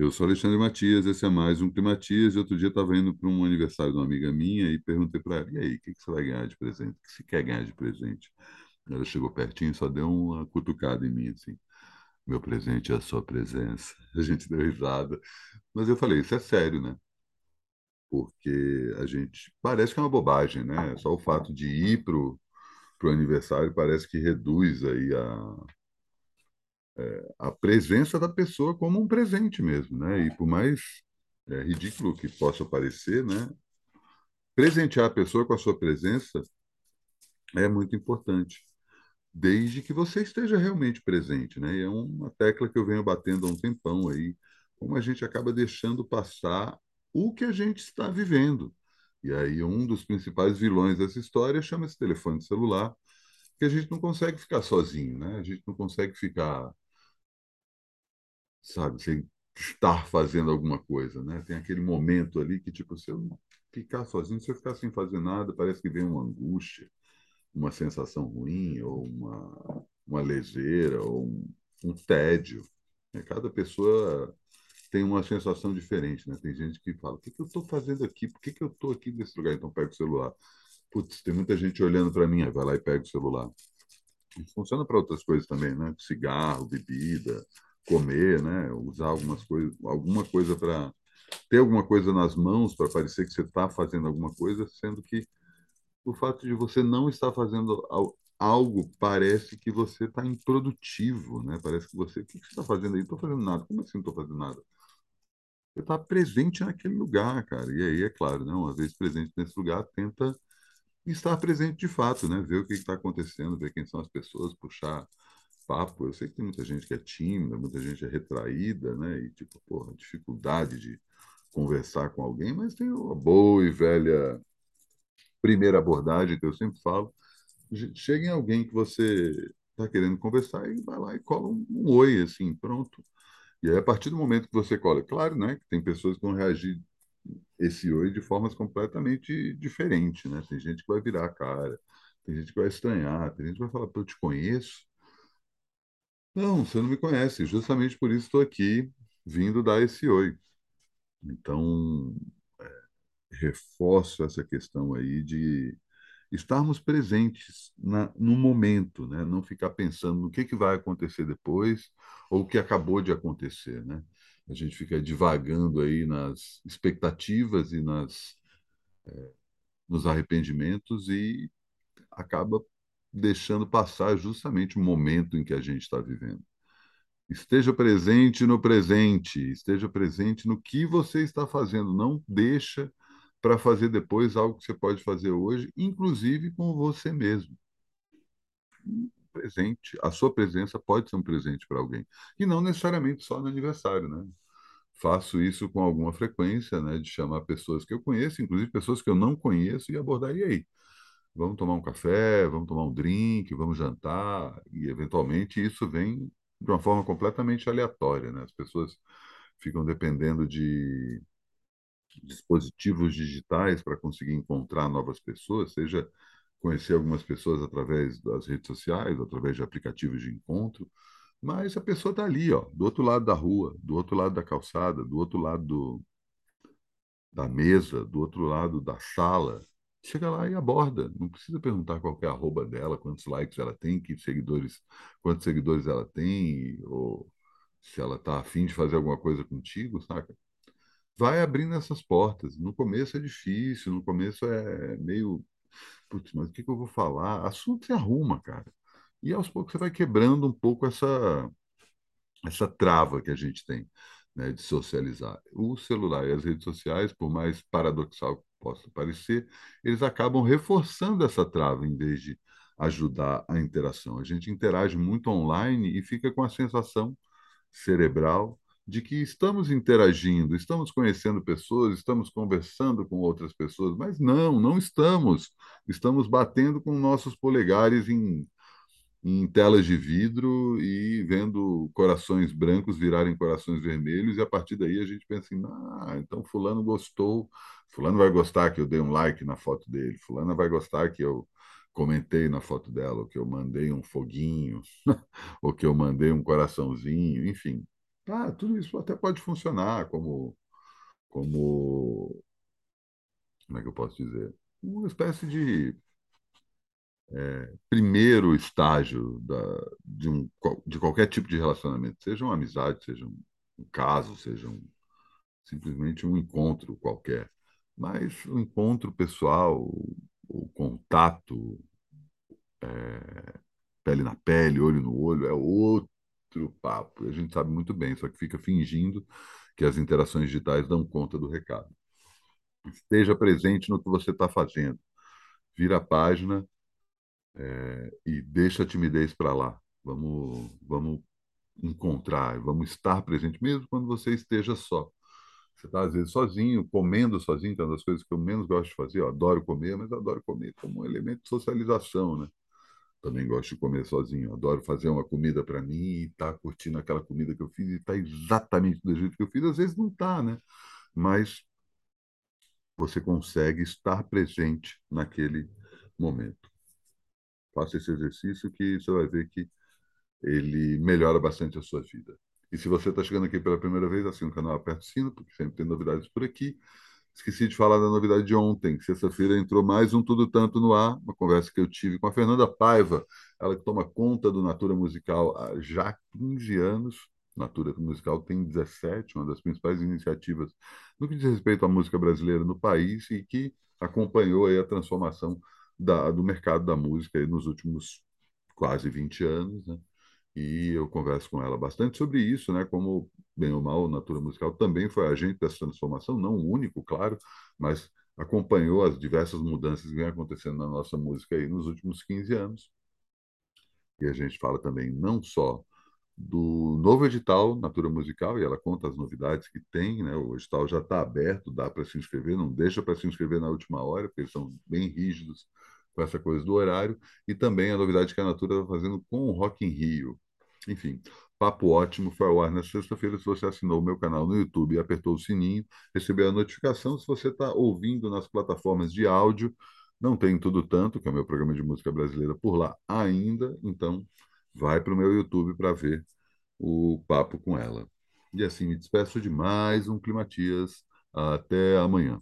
Eu sou Alexandre Matias, esse é mais um Climatias. E outro dia estava indo para um aniversário de uma amiga minha e perguntei para ela: e aí, o que, que você vai ganhar de presente? O que você quer ganhar de presente? Ela chegou pertinho e só deu uma cutucada em mim, assim. Meu presente é a sua presença. A gente deu risada. Mas eu falei: isso é sério, né? Porque a gente. Parece que é uma bobagem, né? Só o fato de ir para o aniversário parece que reduz aí a a presença da pessoa como um presente mesmo, né? E por mais é, ridículo que possa parecer, né? Presentear a pessoa com a sua presença é muito importante, desde que você esteja realmente presente, né? E é uma tecla que eu venho batendo há um tempão aí, como a gente acaba deixando passar o que a gente está vivendo. E aí um dos principais vilões dessa história chama-se telefone celular, que a gente não consegue ficar sozinho, né? A gente não consegue ficar sabe, sem estar fazendo alguma coisa, né? Tem aquele momento ali que, tipo, se eu ficar sozinho, se eu ficar sem fazer nada, parece que vem uma angústia, uma sensação ruim, ou uma, uma leseira, ou um, um tédio. Né? Cada pessoa tem uma sensação diferente, né? Tem gente que fala, o que, que eu estou fazendo aqui? Por que, que eu estou aqui nesse lugar? Então pega o celular. Putz, tem muita gente olhando para mim, vai lá e pega o celular. Funciona para outras coisas também, né? Cigarro, bebida, comer, né? Usar algumas coisas, alguma coisa para ter alguma coisa nas mãos para parecer que você está fazendo alguma coisa, sendo que o fato de você não estar fazendo algo parece que você está improdutivo, né? Parece que você, o que você está fazendo aí? Estou fazendo nada. Como assim não estou fazendo nada? Você está presente naquele lugar, cara. E aí, é claro, né? uma vez presente nesse lugar, tenta estar presente de fato, né? Ver o que está acontecendo, ver quem são as pessoas, puxar papo. Eu sei que tem muita gente que é tímida, muita gente é retraída, né? E, tipo, porra, dificuldade de conversar com alguém, mas tem uma boa e velha primeira abordagem que eu sempre falo. Chega em alguém que você está querendo conversar e vai lá e cola um, um oi, assim, pronto. E aí, a partir do momento que você cola, claro, né, que tem pessoas que vão reagir esse oi de formas completamente diferentes, né? Tem gente que vai virar a cara, tem gente que vai estranhar, tem gente que vai falar, eu te conheço. Não, você não me conhece. Justamente por isso estou aqui, vindo dar esse oi. Então, é, reforço essa questão aí de estarmos presentes na, no momento, né? Não ficar pensando no que, que vai acontecer depois ou o que acabou de acontecer, né? A gente fica divagando aí nas expectativas e nas, é, nos arrependimentos e acaba deixando passar justamente o momento em que a gente está vivendo. Esteja presente no presente, esteja presente no que você está fazendo. Não deixa para fazer depois algo que você pode fazer hoje, inclusive com você mesmo. Presente, a sua presença pode ser um presente para alguém e não necessariamente só no aniversário, né? Faço isso com alguma frequência, né? De chamar pessoas que eu conheço, inclusive pessoas que eu não conheço, e abordar e aí vamos tomar um café, vamos tomar um drink, vamos jantar, e eventualmente isso vem de uma forma completamente aleatória, né? As pessoas ficam dependendo de dispositivos digitais para conseguir encontrar novas pessoas, seja conhecer algumas pessoas através das redes sociais, através de aplicativos de encontro, mas a pessoa está ali, ó, do outro lado da rua, do outro lado da calçada, do outro lado do, da mesa, do outro lado da sala, chega lá e aborda. Não precisa perguntar qual é a arroba dela, quantos likes ela tem, que seguidores, quantos seguidores ela tem, ou se ela está afim de fazer alguma coisa contigo, saca? Vai abrindo essas portas. No começo é difícil, no começo é meio. Putz, mas o que, que eu vou falar? Assunto se arruma, cara. E aos poucos você vai quebrando um pouco essa, essa trava que a gente tem né, de socializar. O celular e as redes sociais, por mais paradoxal possa parecer, eles acabam reforçando essa trava em vez de ajudar a interação. A gente interage muito online e fica com a sensação cerebral de que estamos interagindo, estamos conhecendo pessoas, estamos conversando com outras pessoas, mas não, não estamos. Estamos batendo com nossos polegares em em telas de vidro e vendo corações brancos virarem corações vermelhos, e a partir daí a gente pensa assim, ah, então fulano gostou, fulano vai gostar que eu dei um like na foto dele, fulana vai gostar que eu comentei na foto dela, ou que eu mandei um foguinho, ou que eu mandei um coraçãozinho, enfim. Ah, tudo isso até pode funcionar como, como, como é que eu posso dizer? Uma espécie de primeiro estágio da, de, um, de qualquer tipo de relacionamento, seja uma amizade, seja um, um caso, seja um, simplesmente um encontro qualquer. Mas o encontro pessoal, o, o contato, é, pele na pele, olho no olho, é outro papo. A gente sabe muito bem, só que fica fingindo que as interações digitais dão conta do recado. Esteja presente no que você está fazendo. Vira a página é, e deixa a timidez para lá. Vamos, vamos encontrar, vamos estar presente, mesmo quando você esteja só. Você está, às vezes, sozinho, comendo sozinho, que é uma das coisas que eu menos gosto de fazer. Eu adoro comer, mas adoro comer como um elemento de socialização, né? Também gosto de comer sozinho. Adoro fazer uma comida para mim e estar tá curtindo aquela comida que eu fiz e estar tá exatamente do jeito que eu fiz. Às vezes não está, né? Mas você consegue estar presente naquele momento. Faça esse exercício que você vai ver que ele melhora bastante a sua vida. E se você está chegando aqui pela primeira vez, assina o canal, aperta o sino, porque sempre tem novidades por aqui. Esqueci de falar da novidade de ontem. Sexta-feira entrou mais um Tudo Tanto no ar, uma conversa que eu tive com a Fernanda Paiva, ela que toma conta do Natura Musical há já 15 anos. Natura Musical tem 17, uma das principais iniciativas no que diz respeito à música brasileira no país e que acompanhou aí a transformação da, do mercado da música nos últimos quase 20 anos, né? E eu converso com ela bastante sobre isso, né? Como, bem ou mal, Natura Musical também foi agente dessa transformação, não o único, claro, mas acompanhou as diversas mudanças que vem acontecendo na nossa música aí nos últimos 15 anos. E a gente fala também não só do novo edital Natura Musical, e ela conta as novidades que tem, né? O edital já está aberto, dá para se inscrever, não deixa para se inscrever na última hora, porque eles são bem rígidos com essa coisa do horário, e também a novidade que a Natura está fazendo com o Rock in Rio. Enfim, papo ótimo, foi ao ar na sexta-feira. Se você assinou o meu canal no YouTube e apertou o sininho, recebeu a notificação. Se você está ouvindo nas plataformas de áudio, não tem tudo tanto, que é o meu programa de música brasileira por lá ainda, então vai para o meu YouTube para ver o papo com ela. E assim me despeço de mais um Climatias. Até amanhã.